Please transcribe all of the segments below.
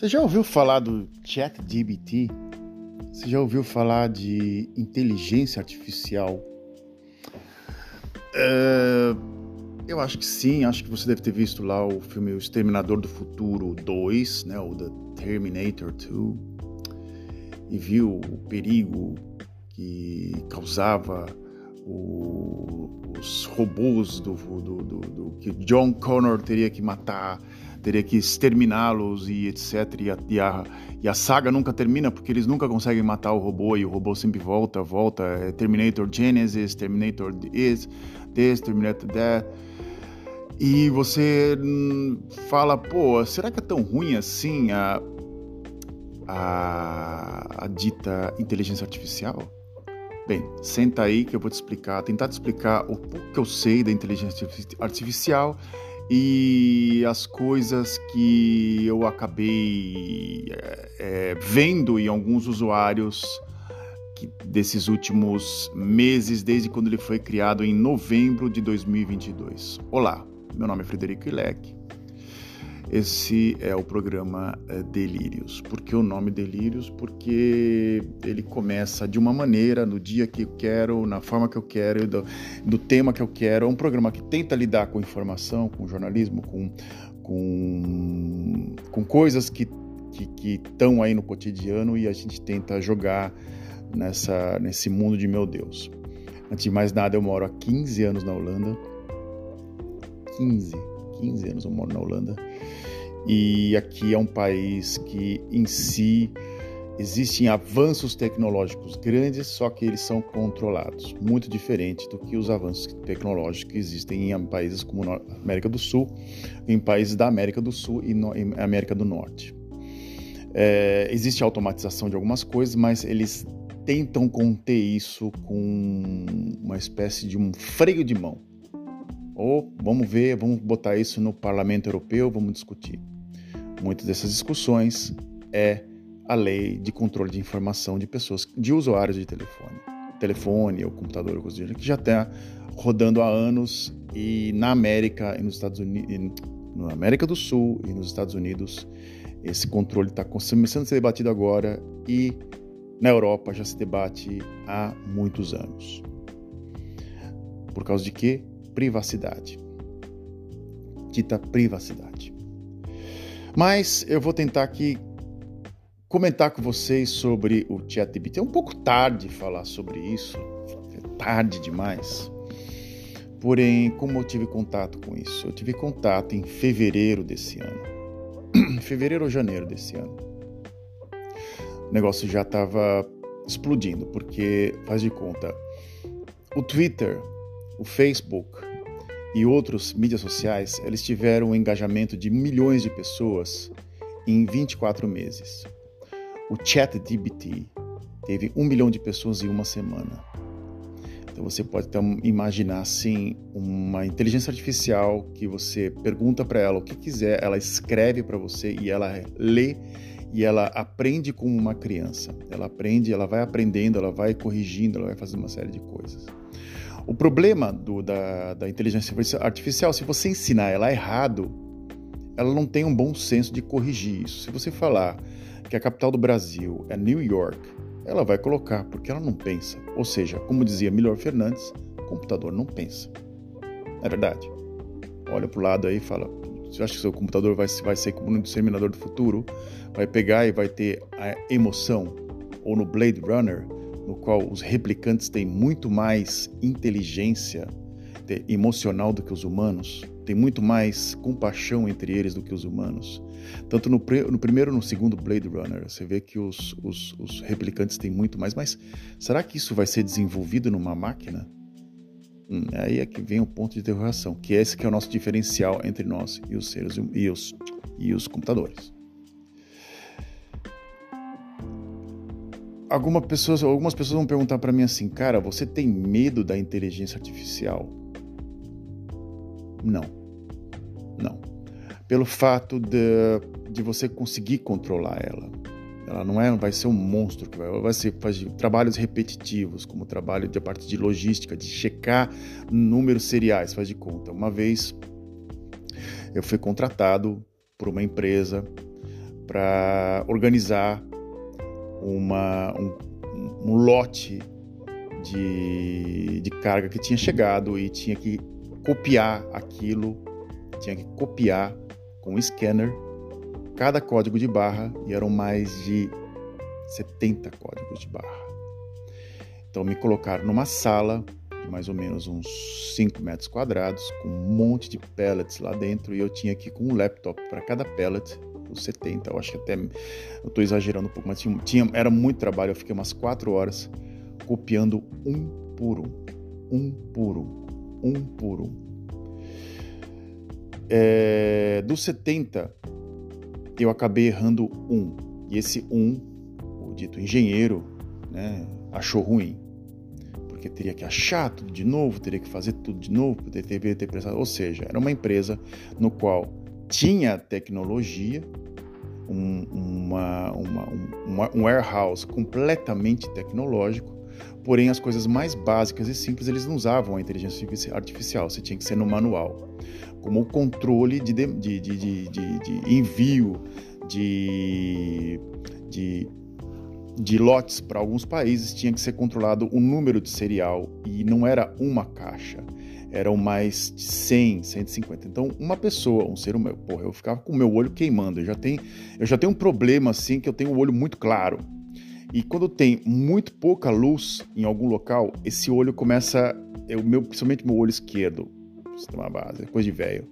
Você já ouviu falar do ChatGPT? Você já ouviu falar de inteligência artificial? É, eu acho que sim, acho que você deve ter visto lá o filme O Exterminador do Futuro 2, né, o The Terminator 2, e viu o perigo que causava o, os robôs do, do, do, do, que John Connor teria que matar, teria que exterminá-los e etc. E a, e, a, e a, saga nunca termina porque eles nunca conseguem matar o robô e o robô sempre volta, volta. É Terminator Genesis, Terminator this, this, Terminator that. E você hum, fala, pô, será que é tão ruim assim a, a, a dita inteligência artificial? Bem, senta aí que eu vou te explicar, tentar te explicar o pouco que eu sei da inteligência artificial e as coisas que eu acabei é, vendo em alguns usuários desses últimos meses, desde quando ele foi criado em novembro de 2022. Olá, meu nome é Frederico Ilek esse é o programa é, Delírios. Por que o nome Delírios? Porque ele começa de uma maneira, no dia que eu quero, na forma que eu quero, do, do tema que eu quero. É um programa que tenta lidar com informação, com jornalismo, com, com, com coisas que estão aí no cotidiano e a gente tenta jogar nessa, nesse mundo de meu Deus. Antes de mais nada, eu moro há 15 anos na Holanda. 15, 15 anos eu moro na Holanda. E aqui é um país que em si existem avanços tecnológicos grandes, só que eles são controlados, muito diferente do que os avanços tecnológicos que existem em países como América do Sul, em países da América do Sul e América do Norte. É, existe automatização de algumas coisas, mas eles tentam conter isso com uma espécie de um freio de mão. Ou vamos ver, vamos botar isso no Parlamento Europeu, vamos discutir. Muitas dessas discussões é a lei de controle de informação de pessoas, de usuários de telefone, telefone ou computador, que já está rodando há anos e na América e nos Estados Unidos, na América do Sul e nos Estados Unidos, esse controle está começando a ser debatido agora e na Europa já se debate há muitos anos. Por causa de quê? Privacidade. Dita privacidade. Mas eu vou tentar aqui comentar com vocês sobre o ChatGPT. É um pouco tarde falar sobre isso, é tarde demais. Porém, como eu tive contato com isso? Eu tive contato em fevereiro desse ano. fevereiro ou janeiro desse ano. O negócio já estava explodindo, porque, faz de conta, o Twitter o Facebook e outros mídias sociais, eles tiveram um engajamento de milhões de pessoas em 24 meses. O ChatGPT teve um milhão de pessoas em uma semana. Então você pode então, imaginar assim uma inteligência artificial que você pergunta para ela o que quiser, ela escreve para você e ela lê e ela aprende como uma criança. Ela aprende, ela vai aprendendo, ela vai corrigindo, ela vai fazendo uma série de coisas. O problema do, da, da inteligência artificial, se você ensinar ela errado, ela não tem um bom senso de corrigir isso. Se você falar que a capital do Brasil é New York, ela vai colocar, porque ela não pensa. Ou seja, como dizia Milor Fernandes, o computador não pensa. É verdade. Olha para o lado aí e fala: você acha que seu computador vai, vai ser como no Disseminador do Futuro? Vai pegar e vai ter a emoção? Ou no Blade Runner? No qual os replicantes têm muito mais inteligência emocional do que os humanos, tem muito mais compaixão entre eles do que os humanos. Tanto no, no primeiro e no segundo Blade Runner, você vê que os, os, os, replicantes têm muito mais, mas será que isso vai ser desenvolvido numa máquina? Hum, aí é que vem o ponto de interrogação, que esse que é o nosso diferencial entre nós e os seres e os, e os computadores. Alguma pessoas, algumas pessoas vão perguntar para mim assim, cara, você tem medo da inteligência artificial? Não, não. Pelo fato de, de você conseguir controlar ela. Ela não é, vai ser um monstro que vai, vai ser fazer trabalhos repetitivos, como trabalho de parte de logística, de checar números seriais, faz de conta. Uma vez eu fui contratado por uma empresa para organizar uma, um, um lote de, de carga que tinha chegado e tinha que copiar aquilo, tinha que copiar com o scanner cada código de barra e eram mais de 70 códigos de barra. Então me colocaram numa sala de mais ou menos uns 5 metros quadrados, com um monte de pellets lá dentro, e eu tinha aqui com um laptop para cada pellet, os 70, eu acho que até eu estou exagerando um pouco, mas tinha, tinha, era muito trabalho, eu fiquei umas 4 horas copiando um por um, um por um, um por um. É, dos 70, eu acabei errando um, e esse um, o dito engenheiro, né, achou ruim porque teria que achar tudo de novo, teria que fazer tudo de novo, deveria ter prestado. Ou seja, era uma empresa no qual tinha tecnologia, um, uma, uma, uma, um warehouse completamente tecnológico, porém as coisas mais básicas e simples eles não usavam a inteligência artificial, você tinha que ser no manual, como o controle de, de, de, de, envio de, de de lotes para alguns países tinha que ser controlado o número de serial e não era uma caixa, eram mais de 100, 150. Então, uma pessoa, um ser humano, porra, eu ficava com o meu olho queimando. Eu já tenho, eu já tenho um problema assim que eu tenho o olho muito claro. E quando tem muito pouca luz em algum local, esse olho começa, o meu, principalmente meu olho esquerdo, sistema base, coisa de velho,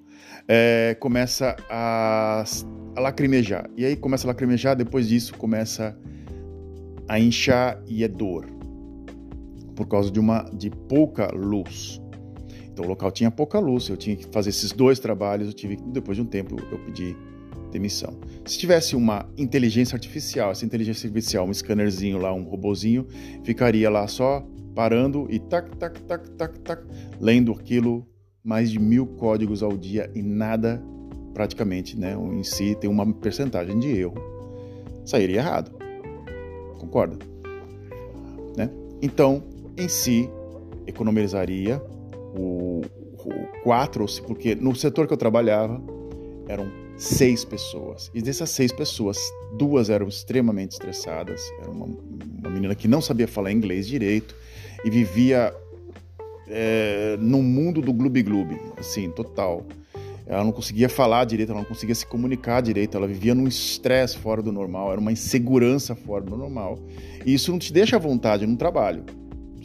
é, começa a, a lacrimejar. E aí começa a lacrimejar, depois disso começa a inchar e é dor por causa de uma de pouca luz. Então o local tinha pouca luz, eu tinha que fazer esses dois trabalhos, eu tive depois de um tempo eu pedi demissão. Se tivesse uma inteligência artificial, essa inteligência artificial, um scannerzinho lá, um robozinho, ficaria lá só parando e tac, tac, tac, tac, tac, lendo aquilo mais de mil códigos ao dia e nada praticamente, né, em si tem uma percentagem de erro, sairia errado. Concorda? Né? Então, em si, economizaria o, o quatro, porque no setor que eu trabalhava eram seis pessoas. E dessas seis pessoas, duas eram extremamente estressadas. Era uma, uma menina que não sabia falar inglês direito e vivia é, no mundo do gloob-gloob, assim, total. Ela não conseguia falar direito, ela não conseguia se comunicar direito, ela vivia num estresse fora do normal, era uma insegurança fora do normal. E isso não te deixa à vontade no trabalho.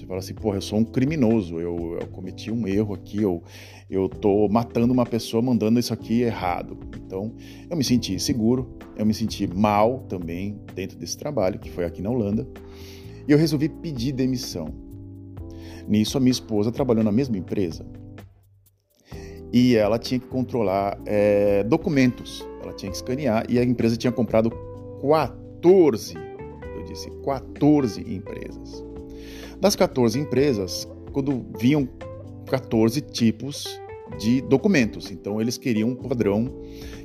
Você fala assim, porra, eu sou um criminoso, eu, eu cometi um erro aqui, eu, eu tô matando uma pessoa mandando isso aqui errado. Então, eu me senti inseguro, eu me senti mal também dentro desse trabalho, que foi aqui na Holanda, e eu resolvi pedir demissão. Nisso, a minha esposa trabalhou na mesma empresa, e ela tinha que controlar é, documentos, ela tinha que escanear e a empresa tinha comprado 14, eu disse 14 empresas. Das 14 empresas, quando vinham 14 tipos de documentos, então eles queriam um padrão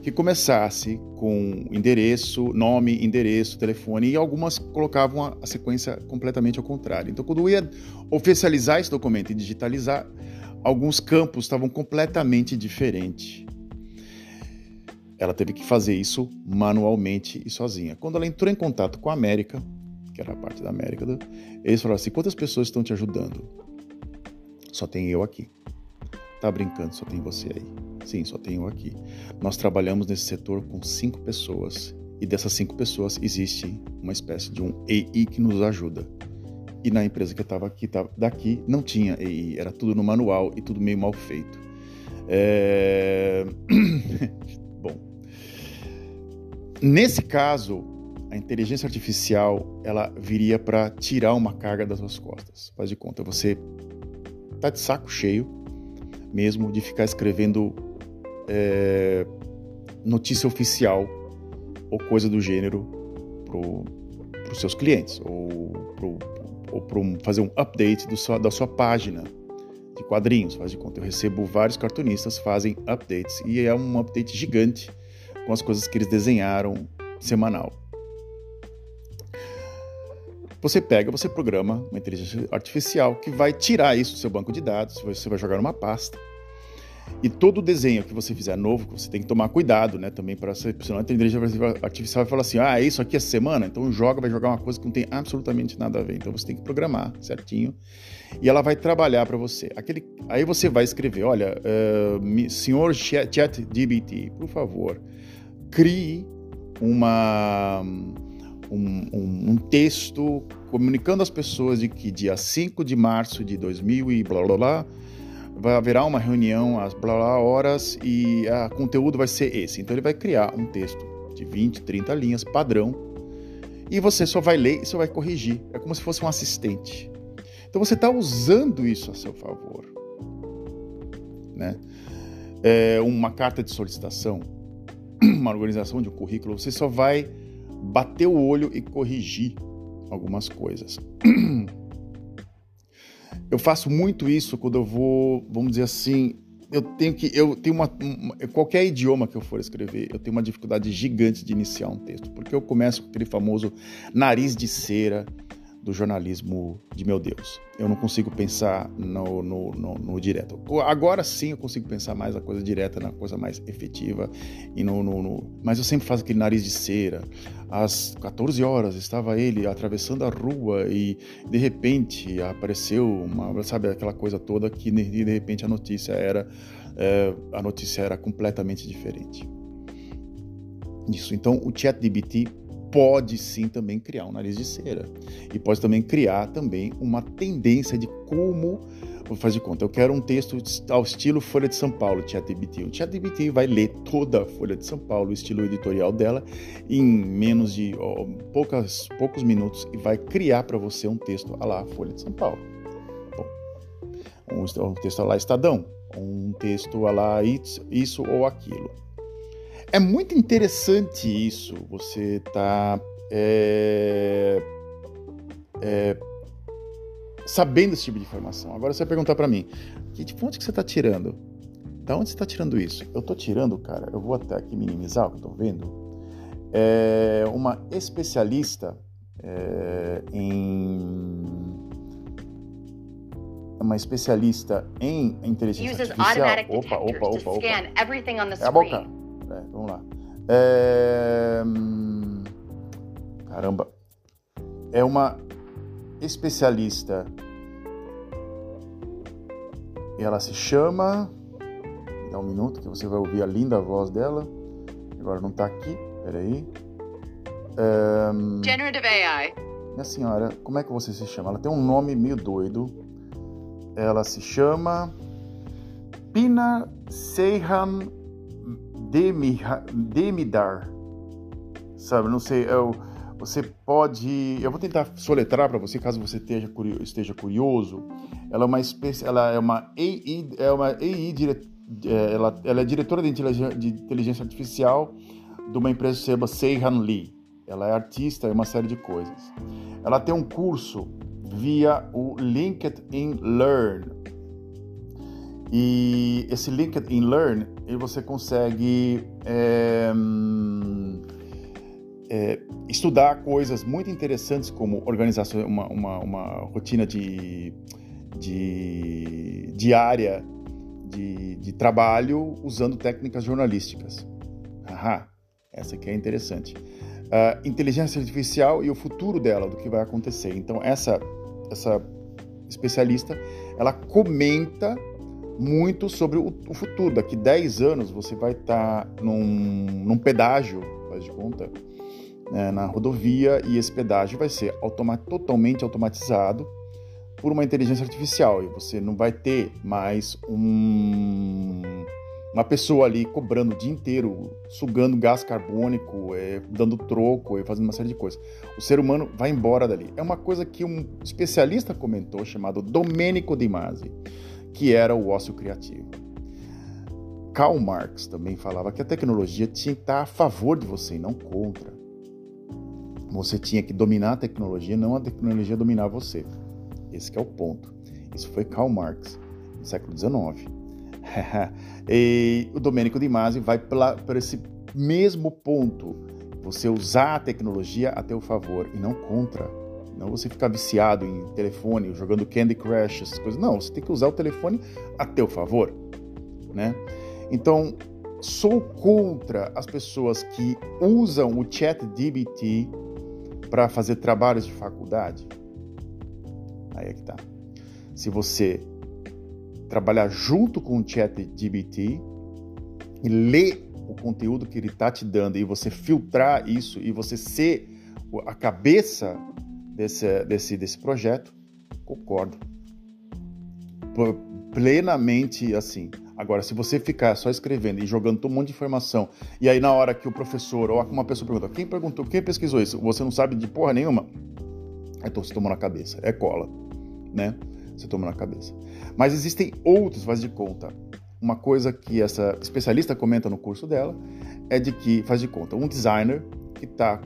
que começasse com endereço, nome, endereço, telefone e algumas colocavam a, sequência completamente ao contrário. Então, quando ia oficializar esse documento e digitalizar, alguns campos estavam completamente diferentes. Ela teve que fazer isso manualmente e sozinha. Quando ela entrou em contato com a América, que era parte da América, eles falaram assim: quantas pessoas estão te ajudando? Só tem eu aqui. Tá brincando, só tem você aí. Sim, só tenho eu aqui. Nós trabalhamos nesse setor com cinco pessoas. E dessas cinco pessoas existe uma espécie de um EI que nos ajuda. E na empresa que eu estava aqui, tava, daqui, não tinha EI, era tudo no manual e tudo meio mal feito. É... Bom, nesse caso, a inteligência artificial ela viria para tirar uma carga das suas costas. Faz de conta, você tá de saco cheio mesmo de ficar escrevendo é, notícia oficial ou coisa do gênero para os seus clientes ou ou para fazer um update sua, da sua página de quadrinhos. Faz de conta, eu recebo vários cartunistas fazem updates e é um update gigante com as coisas que eles desenharam semanal. Você pega, você programa uma inteligência artificial que vai tirar isso do seu banco de dados, você vai jogar numa pasta E todo desenho que você fizer novo, você tem que tomar cuidado, né? Também para senão a inteligência artificial vai falar assim: ah, isso aqui é semana, então joga, vai jogar uma coisa que não tem absolutamente nada a ver. Então você tem que programar certinho e ela vai trabalhar para você. Aquele, aí você vai escrever: olha, uh, senhor ChatGPT, por favor, crie uma, um, um, um texto comunicando às pessoas de que dia 5 de março de 2000 e blá blá blá vai haverá uma reunião às blá blá horas e o conteúdo vai ser esse. Então ele vai criar um texto de 20, 30 linhas, padrão, e você só vai ler e só vai corrigir. É como se fosse um assistente. Então você está usando isso a seu favor. Né? É uma carta de solicitação, uma organização de um currículo, você só vai bater o olho e corrigir algumas coisas. Eu faço muito isso quando eu vou, vamos dizer assim, eu tenho que eu tenho uma, qualquer idioma que eu for escrever, eu tenho uma dificuldade gigante de iniciar um texto, porque eu começo com aquele famoso nariz de cera do jornalismo de meu Deus. Eu não consigo pensar no, no, no, no, direto. Agora sim eu consigo pensar mais na coisa direta, na coisa mais efetiva. E no, no, Mas eu sempre faço aquele nariz de cera. Às 14 horas estava ele atravessando a rua e de repente apareceu uma, sabe, aquela coisa toda que de repente a notícia era é, a notícia era completamente diferente. Isso. Então o ChatGPT pode sim também criar um nariz de cera e pode também criar também uma tendência de como vou fazer conta, eu quero um texto ao estilo Folha de São Paulo, ChatGPT. O ChatGPT vai ler toda a Folha de São Paulo, o estilo editorial dela, em menos de ó, poucas, poucos minutos e vai criar para você um texto a lá Folha de São Paulo. Bom, um, texto a lá Estadão, um texto a lá isso ou aquilo. É muito interessante isso, você tá é, é, sabendo esse tipo de informação. Agora você vai perguntar para mim, que de fonte que você está tirando? Da onde você está tirando isso? Eu estou tirando, cara, eu vou até aqui minimizar o que eu estou vendo. É uma especialista é, em uma especialista em inteligência artificial. Opa, opa, opa, opa. É a boca. É, caramba. É uma especialista. Ela se chama. Dá um minuto que você vai ouvir a linda voz dela. Agora não está aqui. Peraí. É... Generative AI. Minha senhora, como é que você se chama? Ela tem um nome meio doido. Ela se chama Pina Seyhan Demidar. Sabe, não sei, eu, você pode. Eu vou tentar soletrar para você, caso você esteja curioso, esteja curioso. Ela é uma espécie, ela é uma AI, é uma AI dire, é, ela, ela é diretora de inteligência, de inteligência artificial de uma empresa que se chama Seihan Lee. Ela é artista e uma série de coisas. Ela tem um curso via o LinkedIn Learn. E esse LinkedIn Learn e você consegue é, é, estudar coisas muito interessantes como organização, uma, uma, uma rotina de, de diária de, de, trabalho usando técnicas jornalísticas. Aham, essa aqui é interessante. Uh, inteligência artificial e o futuro dela, do que vai acontecer. Então essa essa especialista, ela comenta muito sobre o, o futuro. Daqui 10 anos você vai estar tá num, num pedágio, faz de conta, né, na rodovia, e esse pedágio vai ser automa totalmente automatizado por uma inteligência artificial. E você não vai ter mais um, uma pessoa ali cobrando o dia inteiro, sugando gás carbônico, é, dando troco e fazendo uma série de coisas. O ser humano vai embora dali. É uma coisa que um especialista comentou chamado Domenico Di Masi que era o ócio criativo. Karl Marx também falava que a tecnologia tinha que estar a favor de você e não contra. Você tinha que dominar a tecnologia, não a tecnologia dominar você. Esse é o ponto. Isso foi Karl Marx, no século XIX. e o Domênico Di Masi vai para esse mesmo ponto. Você usar a tecnologia a teu favor e não contra. Não você ficar viciado em telefone, jogando Candy Crush, essas coisas. Não, você tem que usar o telefone a teu favor. né? Então, sou contra as pessoas que usam o ChatGPT para fazer trabalhos de faculdade. Aí é que tá. Se você trabalhar junto com o ChatGPT e ler o conteúdo que ele está te dando e você filtrar isso e você ser a cabeça desse, desse, desse projeto, concordo. Plenamente assim. Agora, se você ficar só escrevendo e jogando um monte de informação, e aí na hora que o professor ou uma pessoa pergunta, quem perguntou, quem pesquisou isso, você não sabe de porra nenhuma, então você tomou na cabeça. É cola, né? Você toma na cabeça. Mas existem outros, faz de conta. Uma coisa que essa especialista comenta no curso dela é de que, faz de conta, um designer que tá.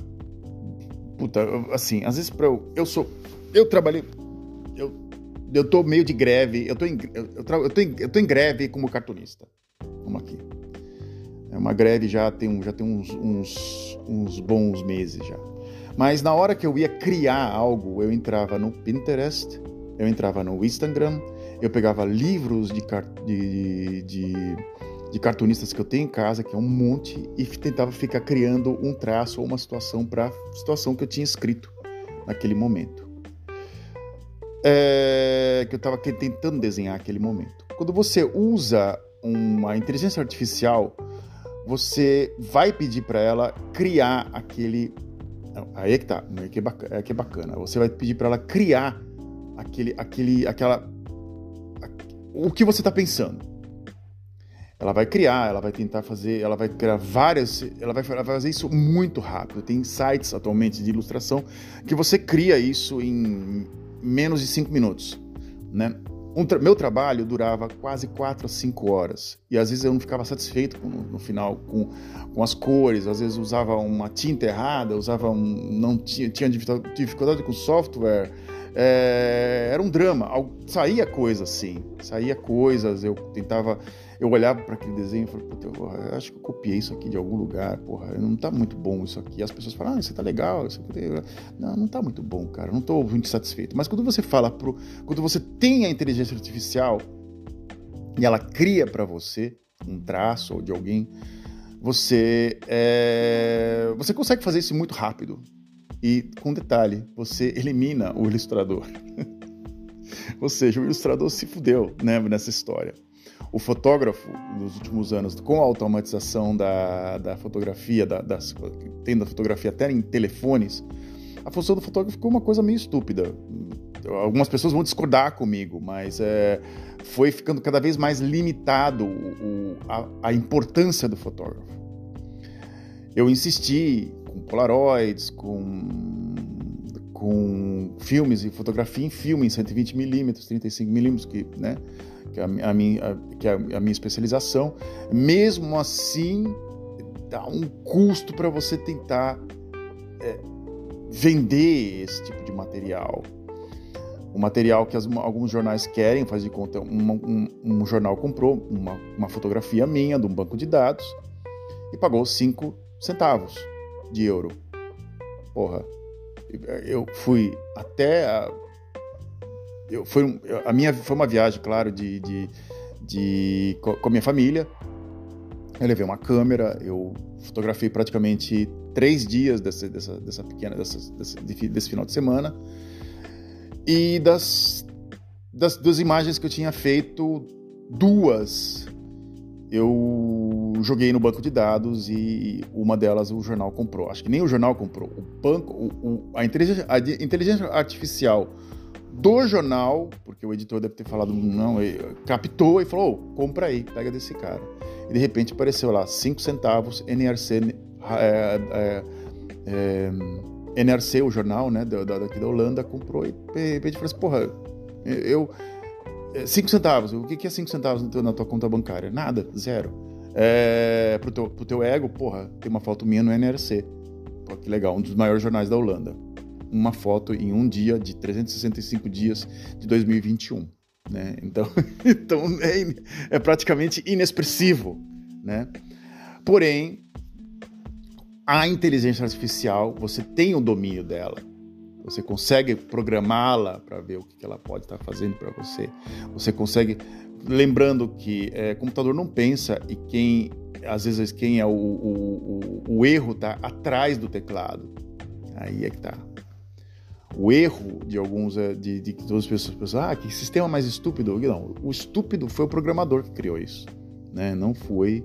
Puta, assim, às vezes pra eu. Eu sou. Eu trabalhei. Eu, eu tô meio de greve. Eu tô em, eu, eu, eu, tô em, eu tô em greve como cartunista. Vamos aqui. É uma greve já tem, já tem uns, uns, uns bons meses já. Mas na hora que eu ia criar algo, eu entrava no Pinterest, eu entrava no Instagram, eu pegava livros de, de, de, de, cartunistas que eu tenho em casa, que é um monte, e tentava ficar criando um traço ou uma situação para a situação que eu tinha escrito naquele momento. É, que eu estava tentando desenhar aquele momento. Quando você usa uma inteligência artificial, você vai pedir para ela criar aquele. Aí é que tá, é que é bacana. É que é bacana. Você vai pedir para ela criar aquele, aquele, aquela, o que você está pensando. Ela vai criar, ela vai tentar fazer, ela vai criar várias, ela vai, ela vai fazer isso muito rápido. Tem sites atualmente de ilustração que você cria isso em menos de cinco minutos, né? Um tra meu trabalho durava quase 4 a 5 horas. E às vezes eu não ficava satisfeito com, no, no, final com, com as cores, às vezes usava uma tinta errada, usava um, não tinha, tinha dificuldade com software, é, era um drama. Saía coisa assim, saía coisas. Eu tentava, eu olhava para aquele desenho e falei, puta, eu acho que eu copiei isso aqui de algum lugar, porra, não tá muito bom isso aqui. As pessoas falam, ah, isso tá legal, isso aqui. Não, não tá muito bom, cara, não tô muito satisfeito. Mas quando você fala pro. Quando você tem a inteligência artificial e ela cria para você um traço de alguém, você, é, você consegue fazer isso muito rápido. E com detalhe, você elimina o ilustrador. Ou seja, o ilustrador se fudeu né, nessa história. O fotógrafo, nos últimos anos, com a automatização da, da fotografia, da, das, tendo a fotografia até em telefones, a função do fotógrafo ficou uma coisa meio estúpida. Algumas pessoas vão discordar comigo, mas é, foi ficando cada vez mais limitado o, a, a importância do fotógrafo. Eu insisti com Polaroids, com, com filmes e fotografia em filme em 120mm, 35mm, que, né, que, é a, a minha, a, que é a minha especialização. Mesmo assim, dá um custo para você tentar é, vender esse tipo de material. O material que as, alguns jornais querem, faz de conta, um, um, jornal comprou uma, uma fotografia minha de um banco de dados e pagou 5 centavos de euro. Porra, eu fui até a, eu foi a minha foi uma viagem, claro, de, de, de com a minha família. Eu levei uma câmera, eu fotografei praticamente três dias dessa, dessa, dessa pequena dessa, desse, desse final de semana e das, das duas imagens que eu tinha feito, duas eu joguei no banco de dados e uma delas o jornal comprou. Acho que nem o jornal comprou. O banco, o, o, a, inteligência, a inteligência artificial do jornal, porque o editor deve ter falado não, captou e falou: oh, compra aí, pega desse cara. E de repente apareceu lá 5 centavos NRC, é, é, é, NRC, o jornal, né, da, daqui da Holanda, comprou e de repente falou assim: porra, eu 5 centavos. O que é 5 centavos na tua conta bancária? Nada, zero. É, pro, teu, pro teu ego, porra, tem uma foto minha no NRC. Pô, que legal, um dos maiores jornais da Holanda. Uma foto em um dia de 365 dias de 2021. Né? Então, então é, é praticamente inexpressivo. Né? Porém, a inteligência artificial, você tem o domínio dela. Você consegue programá-la para ver o que ela pode estar fazendo para você. Você consegue lembrando que é, computador não pensa e quem às vezes quem é o, o, o, o erro está atrás do teclado. Aí é que tá. O erro de alguns é de, de todas as pessoas pensam, ah, que sistema mais estúpido. Não, o estúpido foi o programador que criou isso, né? Não foi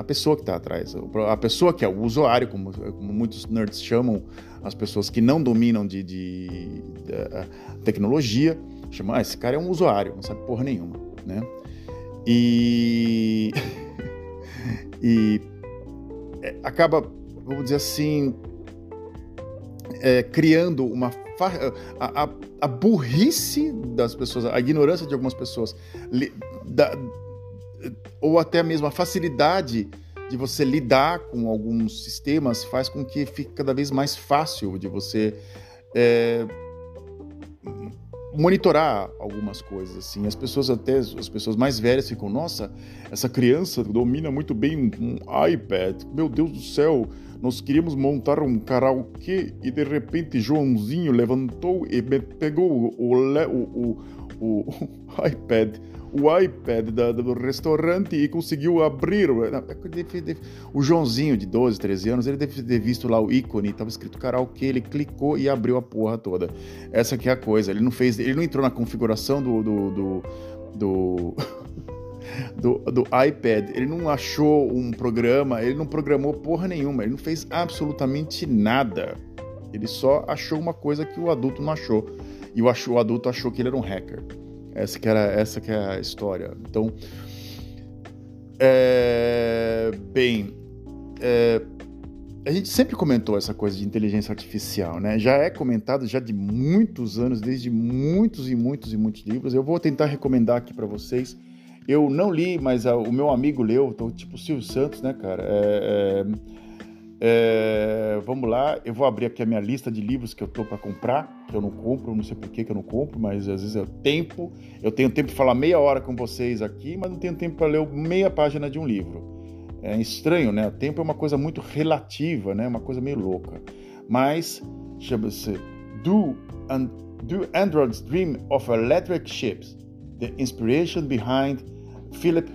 a pessoa que está atrás. A pessoa que é o usuário, como, como, muitos nerds chamam as pessoas que não dominam de, de, de tecnologia, chamam, ah, esse cara é um usuário, não sabe porra nenhuma, né? E, e é, acaba, vamos dizer assim, é, criando uma a, a, a, burrice das pessoas, a ignorância de algumas pessoas, li, da, ou até mesmo a facilidade de você lidar com alguns sistemas faz com que fique cada vez mais fácil de você é, monitorar algumas coisas assim. As pessoas até as pessoas mais velhas ficam, nossa, essa criança domina muito bem um, um iPad. Meu Deus do céu, nós queríamos montar um karaokê e de repente Joãozinho levantou e pegou o, o, o, o iPad o iPad da, do restaurante e conseguiu abrir. É o Joãozinho, de 12, 13 anos, ele deve ter visto lá o ícone, estava escrito karaokê, ele clicou e abriu a porra toda. Essa que é a coisa. Ele não fez, ele não entrou na configuração do, do, do, do... Do, do, iPad, ele não achou um programa, ele não programou porra nenhuma, ele não fez absolutamente nada. Ele só achou uma coisa que o adulto não achou. E o, achou, o adulto achou que ele era um hacker. Essa que, era, essa que é a história. Então, é, bem, é, a gente sempre comentou essa coisa de inteligência artificial, né? Já é comentado já de muitos anos, desde muitos e muitos e muitos livros. Eu vou tentar recomendar aqui para vocês. Eu não li, mas a, o meu amigo leu, então, tipo Silvio Santos, né, cara? É, é é, vamos lá, eu vou abrir aqui a minha lista de livros que eu tô para comprar, que eu não compro, não sei por que, eu não compro, mas às vezes é tempo. Eu tenho tempo de falar meia hora com vocês aqui, mas não tenho tempo para ler meia página de um livro. É estranho, né? O tempo é uma coisa muito relativa, né? Uma coisa meio louca. Mas chama-se Do, Do Androids Dream of Electric Ships: The Inspiration Behind Philip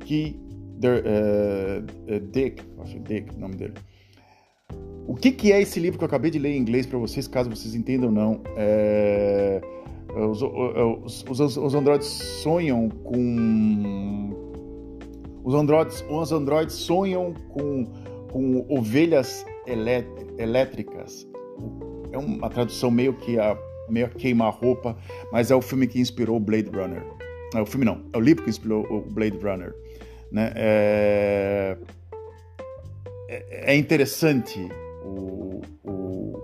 K. uh, Dick, acho Dick, o nome dele. O que, que é esse livro que eu acabei de ler em inglês para vocês, caso vocês entendam ou não? É... Os, os, os, os, androides sonham com. Os androides, os androides sonham com, com ovelhas elétricas. É uma tradução meio que a meio a queima-roupa, mas é o filme que inspirou Blade Runner. É o filme não, é o livro que inspirou o Blade Runner. Né? É, é, é interessante o, o,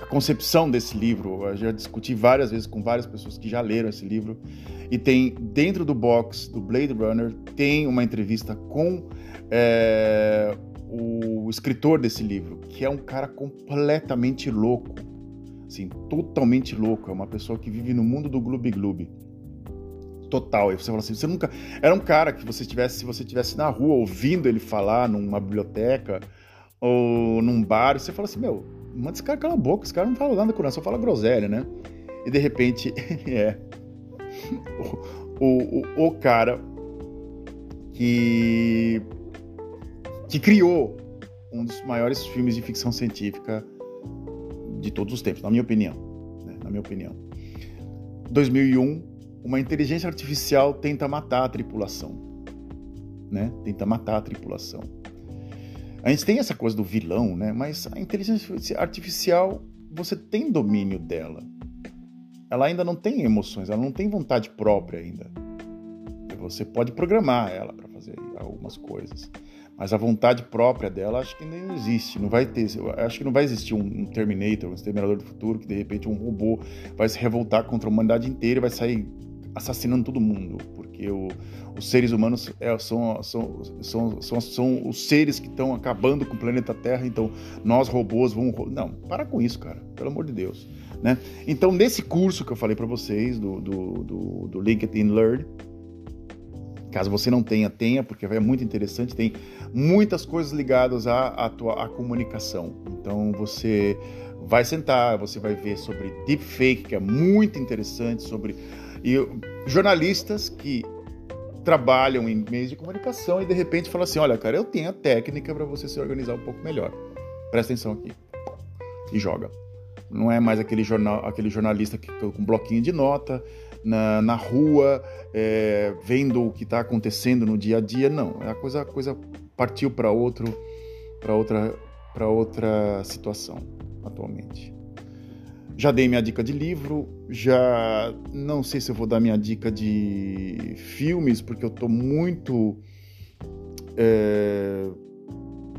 a concepção desse livro. Eu já discuti várias vezes com várias pessoas que já leram esse livro. E tem, dentro do box do Blade Runner, tem uma entrevista com é, o escritor desse livro, que é um cara completamente louco. Assim, totalmente louco. É uma pessoa que vive no mundo do Gloob Gloob total. E você fala assim, você nunca. Era um cara que você tivesse, se você tivesse na rua ouvindo ele falar numa biblioteca, ou num bar, você fala assim, meu, manda esse cara calar a boca, esse cara não fala nada com nada, só fala groselha, né? E de repente é o, o, o cara que, que criou um dos maiores filmes de ficção científica de todos os tempos, na minha opinião. Né? Na minha opinião. 2001, uma inteligência artificial tenta matar a tripulação. Né? Tenta matar a tripulação. A gente tem essa coisa do vilão, né? Mas a inteligência artificial, você tem domínio dela. Ela ainda não tem emoções, ela não tem vontade própria ainda. Você pode programar ela para fazer algumas coisas, mas a vontade própria dela acho que não existe. Não vai ter, acho que não vai existir um, Terminator, um Exterminador do Futuro que de repente um robô vai se revoltar contra a humanidade inteira e vai sair assassinando todo mundo, os seres humanos é, são, são, são, são, são, os seres que estão acabando com o planeta Terra, então nós robôs vamos. Não, para com isso, cara, pelo amor de Deus. Né? Então, nesse curso que eu falei para vocês, do, do, do, do LinkedIn Learn, caso você não tenha, tenha, porque é muito interessante, tem muitas coisas ligadas à, à, tua, à comunicação. Então, você vai sentar, você vai ver sobre deepfake, que é muito interessante, sobre e jornalistas que trabalham em meios de comunicação e de repente falam assim: olha, cara, eu tenho a técnica para você se organizar um pouco melhor. Presta atenção aqui. E joga. Não é mais aquele, jornal, aquele jornalista que, com bloquinho de nota na, na rua, é, vendo o que está acontecendo no dia a dia. Não, a coisa, a coisa partiu para outro, para outra, para outra situação atualmente. Já dei minha dica de livro, já não sei se eu vou dar minha dica de filmes, porque eu estou muito é,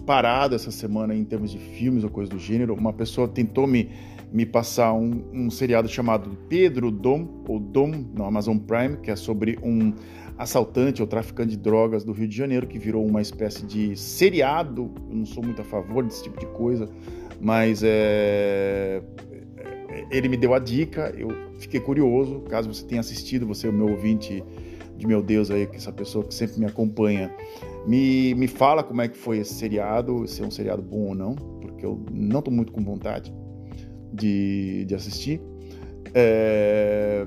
parado essa semana em termos de filmes ou coisa do gênero. Uma pessoa tentou me, me passar um, um seriado chamado Pedro Dom, ou Dom, no Amazon Prime, que é sobre um assaltante ou traficante de drogas do Rio de Janeiro, que virou uma espécie de seriado. Eu não sou muito a favor desse tipo de coisa, mas é, ele me deu a dica, eu fiquei curioso. Caso você tenha assistido, você é o meu ouvinte de meu Deus aí, essa pessoa que sempre me acompanha, me, me fala como é que foi esse seriado, se é um seriado bom ou não, porque eu não estou muito com vontade de, de assistir. É,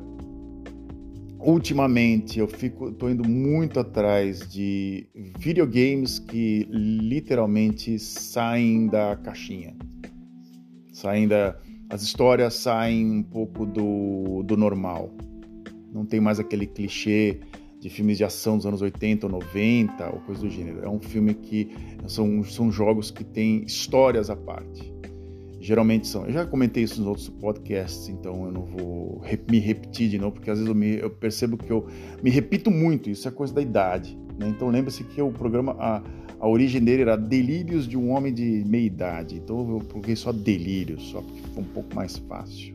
ultimamente eu fico, tô indo muito atrás de videogames que literalmente saem da caixinha, saem da as histórias saem um pouco do, do normal. Não tem mais aquele clichê de filmes de ação dos anos 80 ou 90 ou coisa do gênero. É um filme que são, são jogos que têm histórias à parte. Geralmente são. Eu já comentei isso nos outros podcasts, então eu não vou me repetir de novo, porque às vezes eu, me, eu percebo que eu me repito muito. Isso é coisa da idade. Né? Então lembre-se que o programa. A, a origem dele era Delírios de um Homem de Meia Idade. Então eu coloquei só Delírios, só porque ficou um pouco mais fácil.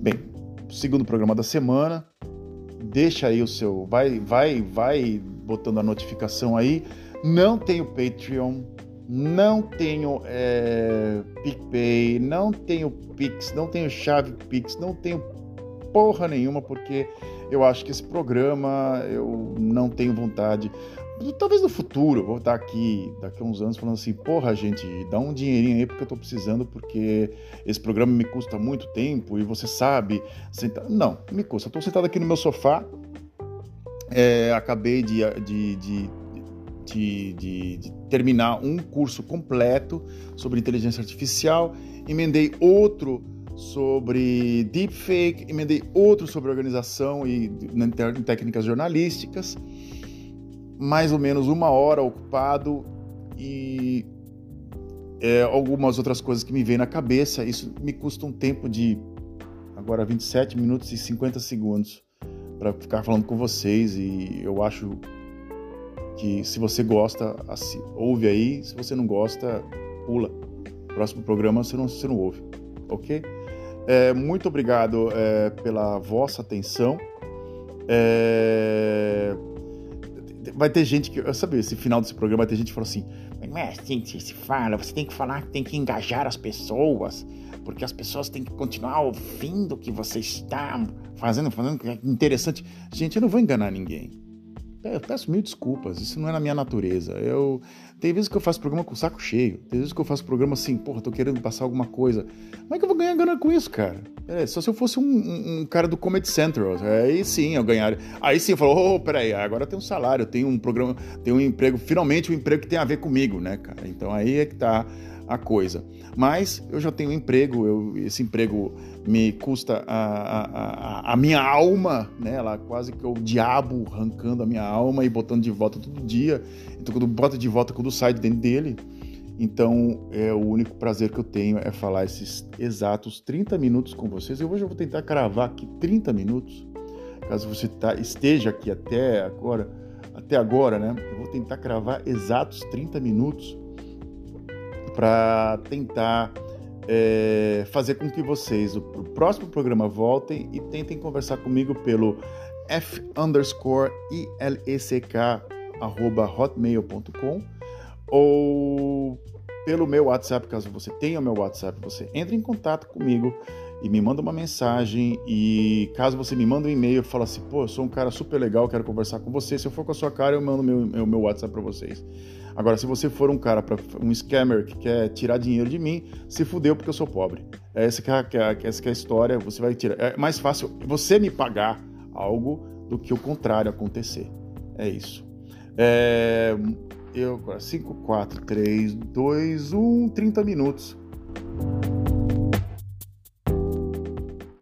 Bem, segundo programa da semana. Deixa aí o seu. Vai, vai, vai botando a notificação aí. Não tenho Patreon, não tenho é, PicPay, não tenho Pix, não tenho chave Pix, não tenho porra nenhuma, porque eu acho que esse programa eu não tenho vontade talvez no futuro, vou estar aqui daqui a uns anos falando assim, porra, gente, dá um dinheirinho aí porque eu tô precisando, porque esse programa me custa muito tempo e você sabe. Senta... Não, me custa. Tô sentado aqui no meu sofá, é, acabei de, de, de, de, de terminar um curso completo sobre inteligência artificial, emendei outro sobre deepfake, emendei outro sobre organização e técnicas jornalísticas mais ou menos uma hora ocupado e é, algumas outras coisas que me vêm na cabeça. Isso me custa um tempo de agora 27 minutos e 50 segundos para ficar falando com vocês e eu acho que se você gosta, ouve aí, se você não gosta, pula. Próximo programa você não, você não ouve, ok? É, muito obrigado é, pela vossa atenção. É, vai ter gente que. Eu sabia, esse final desse programa vai ter gente que falou assim: mas não é assim que se fala, você tem que falar que tem que engajar as pessoas, porque as pessoas têm que continuar ouvindo o que você está fazendo, fazendo que é interessante. Gente, eu não vou enganar ninguém. Eu peço mil desculpas, isso não é na minha natureza. Eu tem vezes que eu faço programa com o saco cheio, tem vezes que eu faço programa assim, porra, tô querendo passar alguma coisa. Como é que eu vou ganhar grana com isso, cara? É, só se eu fosse um, um, cara do Comedy Central, aí sim eu ganharia. Aí sim eu falo, oh, peraí, agora tem um salário, tem um programa, tem um emprego, finalmente um emprego que tem a ver comigo, né, cara? Então aí é que tá a coisa. Mas eu já tenho um emprego, eu, esse emprego me custa a, a, a, minha alma, né? Ela quase que é o diabo arrancando a minha alma e botando de volta todo dia. Então quando bota de volta, quando sai de dentro dele. Então é o único prazer que eu tenho é falar esses exatos 30 minutos com vocês. Eu hoje eu vou tentar cravar aqui 30 minutos. Caso você tá, esteja aqui até agora, até agora, né? Eu vou tentar cravar exatos 30 minutos para tentar é, fazer com que vocês, o, próximo programa, voltem e tentem conversar comigo pelo f underscore arroba hotmail.com ou pelo meu WhatsApp, caso você tenha o meu WhatsApp, você entre em contato comigo e me manda uma mensagem e caso você me manda um e-mail, fala assim, pô, eu sou um cara super legal, quero conversar com você, se eu for com a sua cara, eu mando meu, meu, meu WhatsApp para vocês. Agora, se você for um cara, pra, um scammer que quer tirar dinheiro de mim, se fudeu porque eu sou pobre. Essa que é, a, essa que é a história, você vai tirar. É mais fácil você me pagar algo do que o contrário acontecer. É isso. É, eu agora 5, 4, 3, 2, 1, 30 minutos.